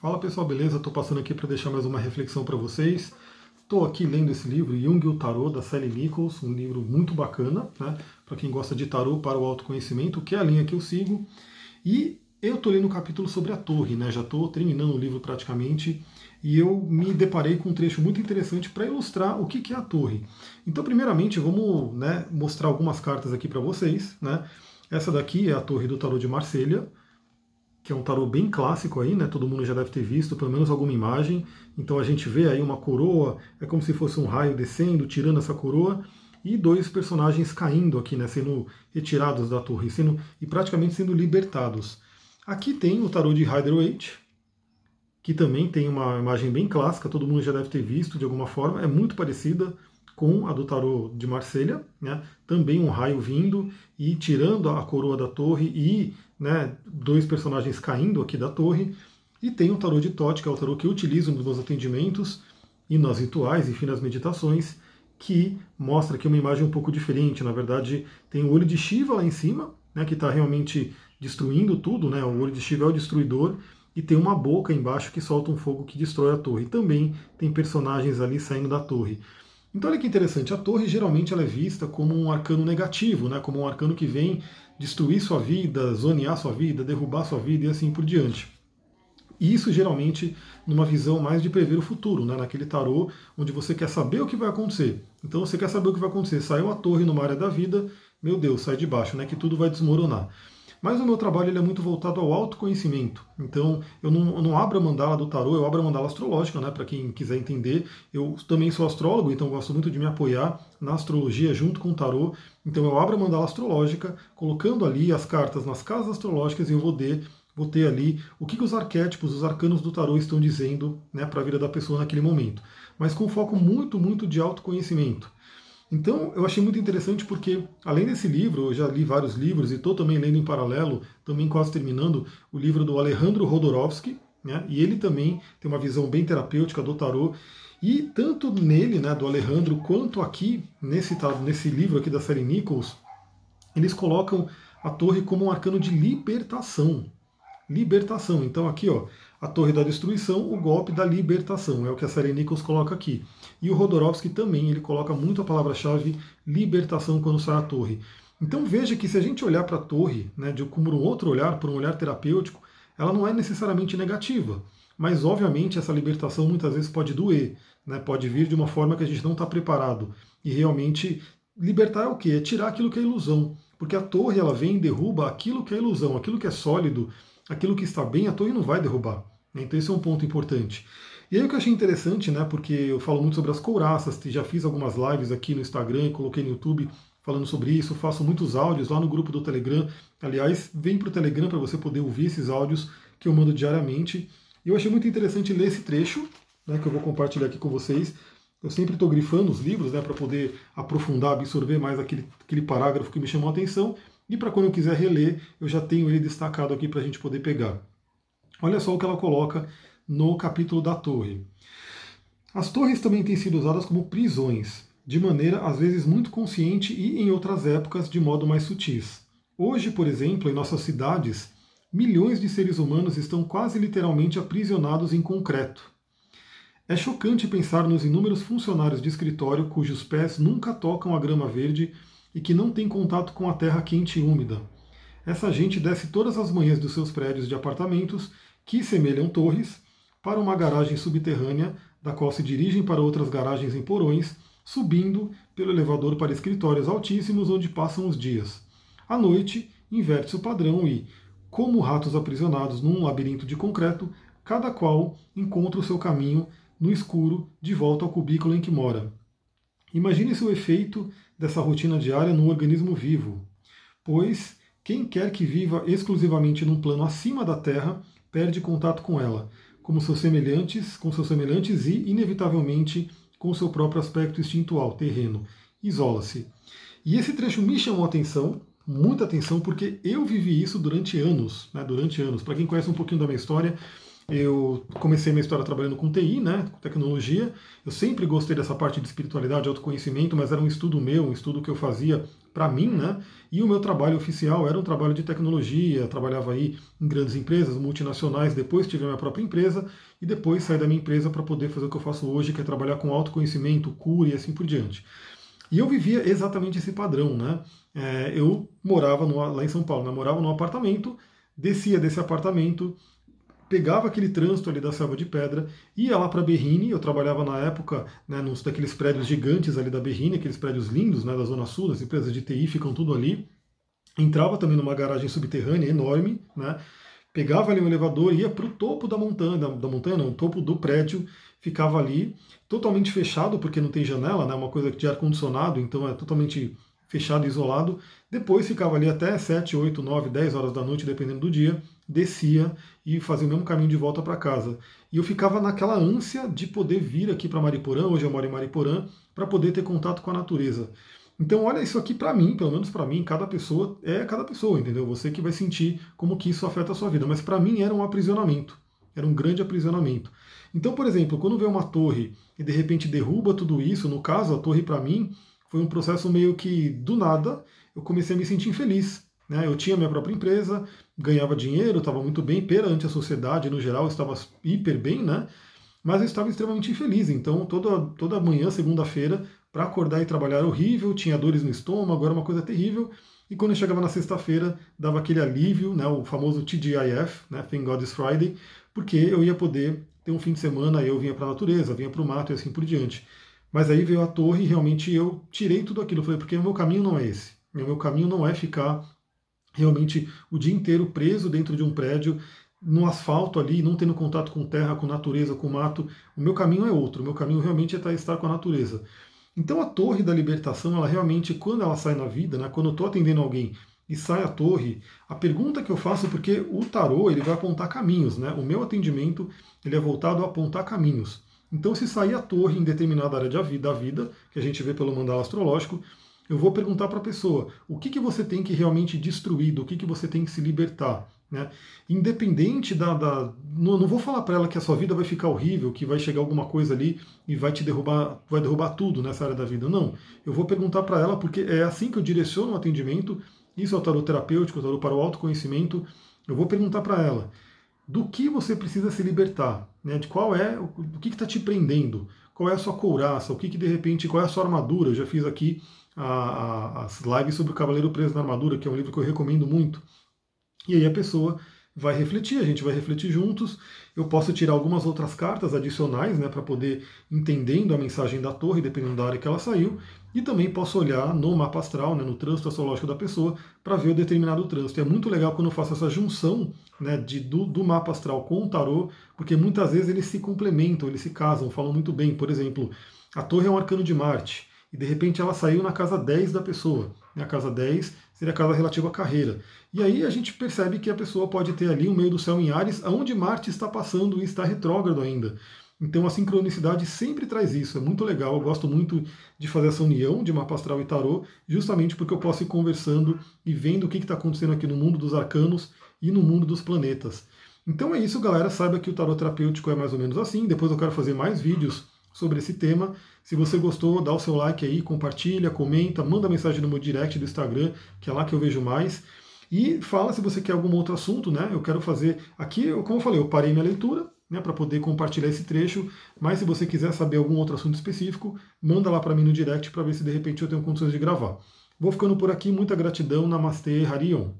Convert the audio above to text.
Fala pessoal, beleza? Estou passando aqui para deixar mais uma reflexão para vocês. Estou aqui lendo esse livro, Jung e o Tarot, da Sally Nichols, um livro muito bacana, né? Para quem gosta de tarot para o autoconhecimento, que é a linha que eu sigo. E eu estou lendo um capítulo sobre a torre, né? Já estou terminando o livro praticamente. E eu me deparei com um trecho muito interessante para ilustrar o que, que é a torre. Então, primeiramente, vamos né, mostrar algumas cartas aqui para vocês. Né? Essa daqui é a torre do tarot de Marselha que é um tarô bem clássico aí, né? Todo mundo já deve ter visto pelo menos alguma imagem. Então a gente vê aí uma coroa, é como se fosse um raio descendo, tirando essa coroa, e dois personagens caindo aqui, né? Sendo retirados da torre, sendo e praticamente sendo libertados. Aqui tem o tarô de Rider-Waite, que também tem uma imagem bem clássica, todo mundo já deve ter visto de alguma forma, é muito parecida com a do tarô de Marselha, né? Também um raio vindo e tirando a coroa da torre e né, dois personagens caindo aqui da torre, e tem o tarô de Tote, que é o tarô que eu utilizo nos meus atendimentos e nos rituais, enfim, nas meditações, que mostra aqui uma imagem um pouco diferente. Na verdade, tem o olho de Shiva lá em cima, né, que está realmente destruindo tudo, né, o olho de Shiva é o destruidor, e tem uma boca embaixo que solta um fogo que destrói a torre. Também tem personagens ali saindo da torre. Então olha que interessante, a torre geralmente ela é vista como um arcano negativo, né, como um arcano que vem destruir sua vida, zonear sua vida, derrubar sua vida e assim por diante. E isso geralmente numa visão mais de prever o futuro, né? naquele tarô onde você quer saber o que vai acontecer. Então você quer saber o que vai acontecer. Saiu a torre numa área da vida, meu Deus, sai de baixo, né? que tudo vai desmoronar. Mas o meu trabalho ele é muito voltado ao autoconhecimento. Então, eu não, eu não abro a mandala do tarô, eu abro a mandala astrológica, né? Para quem quiser entender. Eu também sou astrólogo, então gosto muito de me apoiar na astrologia junto com o tarô. Então, eu abro a mandala astrológica, colocando ali as cartas nas casas astrológicas e eu vou ter vou ter ali o que, que os arquétipos, os arcanos do tarô estão dizendo né, para a vida da pessoa naquele momento. Mas com foco muito, muito de autoconhecimento. Então, eu achei muito interessante porque, além desse livro, eu já li vários livros e estou também lendo em paralelo, também quase terminando, o livro do Alejandro Rodorovsky, né? e ele também tem uma visão bem terapêutica do tarô. E tanto nele, né, do Alejandro, quanto aqui, nesse, nesse livro aqui da série Nichols, eles colocam a torre como um arcano de libertação. Libertação. Então aqui, ó, a Torre da Destruição, o golpe da libertação, é o que a série Nichols coloca aqui. E o Rodorovsky também, ele coloca muito a palavra-chave libertação quando sai a torre. Então veja que se a gente olhar para a torre, né, de como um outro olhar, por um olhar terapêutico, ela não é necessariamente negativa. Mas obviamente essa libertação muitas vezes pode doer, né, pode vir de uma forma que a gente não está preparado. E realmente libertar é o quê? É tirar aquilo que é ilusão. Porque a torre ela vem e derruba aquilo que é ilusão, aquilo que é sólido, aquilo que está bem, a torre não vai derrubar. Então esse é um ponto importante. E aí o que eu achei interessante, né, porque eu falo muito sobre as couraças, já fiz algumas lives aqui no Instagram, coloquei no YouTube falando sobre isso, faço muitos áudios lá no grupo do Telegram. Aliás, vem para o Telegram para você poder ouvir esses áudios que eu mando diariamente. E eu achei muito interessante ler esse trecho, né, que eu vou compartilhar aqui com vocês. Eu sempre estou grifando os livros né, para poder aprofundar, absorver mais aquele, aquele parágrafo que me chamou a atenção. E para quando eu quiser reler, eu já tenho ele destacado aqui para a gente poder pegar. Olha só o que ela coloca no capítulo da torre. As torres também têm sido usadas como prisões, de maneira às vezes muito consciente e em outras épocas de modo mais sutis. Hoje, por exemplo, em nossas cidades, milhões de seres humanos estão quase literalmente aprisionados em concreto. É chocante pensar nos inúmeros funcionários de escritório cujos pés nunca tocam a grama verde e que não tem contato com a terra quente e úmida. Essa gente desce todas as manhãs dos seus prédios de apartamentos, que semelham torres, para uma garagem subterrânea, da qual se dirigem para outras garagens em porões, subindo pelo elevador para escritórios altíssimos onde passam os dias. À noite, inverte-se o padrão e, como ratos aprisionados num labirinto de concreto, cada qual encontra o seu caminho no escuro de volta ao cubículo em que mora. Imagine-se o efeito dessa rotina diária num organismo vivo, pois quem quer que viva exclusivamente num plano acima da Terra perde contato com ela, como seus semelhantes, com seus semelhantes e, inevitavelmente, com seu próprio aspecto instintual, terreno. Isola-se. E esse trecho me chamou atenção, muita atenção, porque eu vivi isso durante anos, né, durante anos. Para quem conhece um pouquinho da minha história, eu comecei minha história trabalhando com TI, né, com tecnologia. Eu sempre gostei dessa parte de espiritualidade, autoconhecimento, mas era um estudo meu, um estudo que eu fazia para mim, né? E o meu trabalho oficial era um trabalho de tecnologia, trabalhava aí em grandes empresas, multinacionais, depois tive a minha própria empresa e depois saí da minha empresa para poder fazer o que eu faço hoje, que é trabalhar com autoconhecimento, cura e assim por diante. E eu vivia exatamente esse padrão, né? É, eu morava no, lá em São Paulo, né? morava num apartamento, descia desse apartamento, pegava aquele trânsito ali da selva de pedra, ia lá para Berrine, eu trabalhava na época né, nos daqueles prédios gigantes ali da Berrine, aqueles prédios lindos né, da Zona Sul, as empresas de TI ficam tudo ali, entrava também numa garagem subterrânea enorme, né, pegava ali um elevador, ia para o topo da montanha, da, da montanha não, topo do prédio, ficava ali, totalmente fechado, porque não tem janela, né, uma coisa de ar-condicionado, então é totalmente fechado isolado. Depois ficava ali até 7, 8, 9, 10 horas da noite, dependendo do dia, descia e fazia o mesmo caminho de volta para casa. E eu ficava naquela ânsia de poder vir aqui para Mariporã, hoje eu moro em Mariporã, para poder ter contato com a natureza. Então, olha isso aqui para mim, pelo menos para mim, cada pessoa é cada pessoa, entendeu? Você que vai sentir como que isso afeta a sua vida. Mas para mim era um aprisionamento, era um grande aprisionamento. Então, por exemplo, quando vê uma torre e de repente derruba tudo isso, no caso, a torre para mim foi um processo meio que do nada eu comecei a me sentir infeliz. Né? Eu tinha minha própria empresa, ganhava dinheiro, estava muito bem perante a sociedade no geral, estava hiper bem, né? mas eu estava extremamente infeliz. Então, toda, toda manhã, segunda-feira, para acordar e trabalhar horrível, tinha dores no estômago, era uma coisa terrível. E quando eu chegava na sexta-feira, dava aquele alívio, né, o famoso TGIF, né, Thank God It's Friday, porque eu ia poder ter um fim de semana, eu vinha para a natureza, vinha para o mato e assim por diante. Mas aí veio a torre e realmente eu tirei tudo aquilo. falei, porque o meu caminho não é esse. O meu caminho não é ficar realmente o dia inteiro preso dentro de um prédio, no asfalto ali, não tendo contato com terra, com natureza, com mato. O meu caminho é outro. O meu caminho realmente é estar com a natureza. Então a torre da libertação, ela realmente, quando ela sai na vida, né, quando eu estou atendendo alguém e sai a torre, a pergunta que eu faço, porque o tarô ele vai apontar caminhos, né? O meu atendimento ele é voltado a apontar caminhos. Então, se sair a torre em determinada área da vida, da vida, que a gente vê pelo mandala astrológico, eu vou perguntar para a pessoa o que, que você tem que realmente destruir, do que, que você tem que se libertar. Né? Independente da. da não, não vou falar para ela que a sua vida vai ficar horrível, que vai chegar alguma coisa ali e vai te derrubar, vai derrubar tudo nessa área da vida. Não. Eu vou perguntar para ela, porque é assim que eu direciono o atendimento. Isso é o tarot terapêutico, o tarot para o autoconhecimento. Eu vou perguntar para ela do que você precisa se libertar, né? de qual é, o que está te prendendo, qual é a sua couraça, o que, que de repente, qual é a sua armadura. Eu já fiz aqui a, a, as lives sobre o Cavaleiro Preso na Armadura, que é um livro que eu recomendo muito. E aí a pessoa vai refletir, a gente vai refletir juntos. Eu posso tirar algumas outras cartas adicionais né, para poder entendendo a mensagem da torre, dependendo da área que ela saiu. E também posso olhar no mapa astral, né, no trânsito astrológico da pessoa, para ver o determinado trânsito. E é muito legal quando eu faço essa junção né, de, do, do, mapa astral com o tarô, porque muitas vezes eles se complementam, eles se casam, falam muito bem. Por exemplo, a torre é um arcano de Marte, e de repente ela saiu na casa 10 da pessoa. A casa 10 seria a casa relativa à carreira. E aí a gente percebe que a pessoa pode ter ali um meio do céu em Ares, onde Marte está passando e está retrógrado ainda. Então a sincronicidade sempre traz isso, é muito legal. Eu gosto muito de fazer essa união de mapa astral e tarô, justamente porque eu posso ir conversando e vendo o que está acontecendo aqui no mundo dos arcanos e no mundo dos planetas. Então é isso, galera. Saiba que o tarot terapêutico é mais ou menos assim. Depois eu quero fazer mais vídeos sobre esse tema. Se você gostou, dá o seu like aí, compartilha, comenta, manda mensagem no meu direct do Instagram, que é lá que eu vejo mais. E fala se você quer algum outro assunto, né? Eu quero fazer aqui, como eu falei, eu parei minha leitura, né, para poder compartilhar esse trecho. Mas se você quiser saber algum outro assunto específico, manda lá para mim no direct para ver se de repente eu tenho condições de gravar. Vou ficando por aqui, muita gratidão, Namastê, Harion.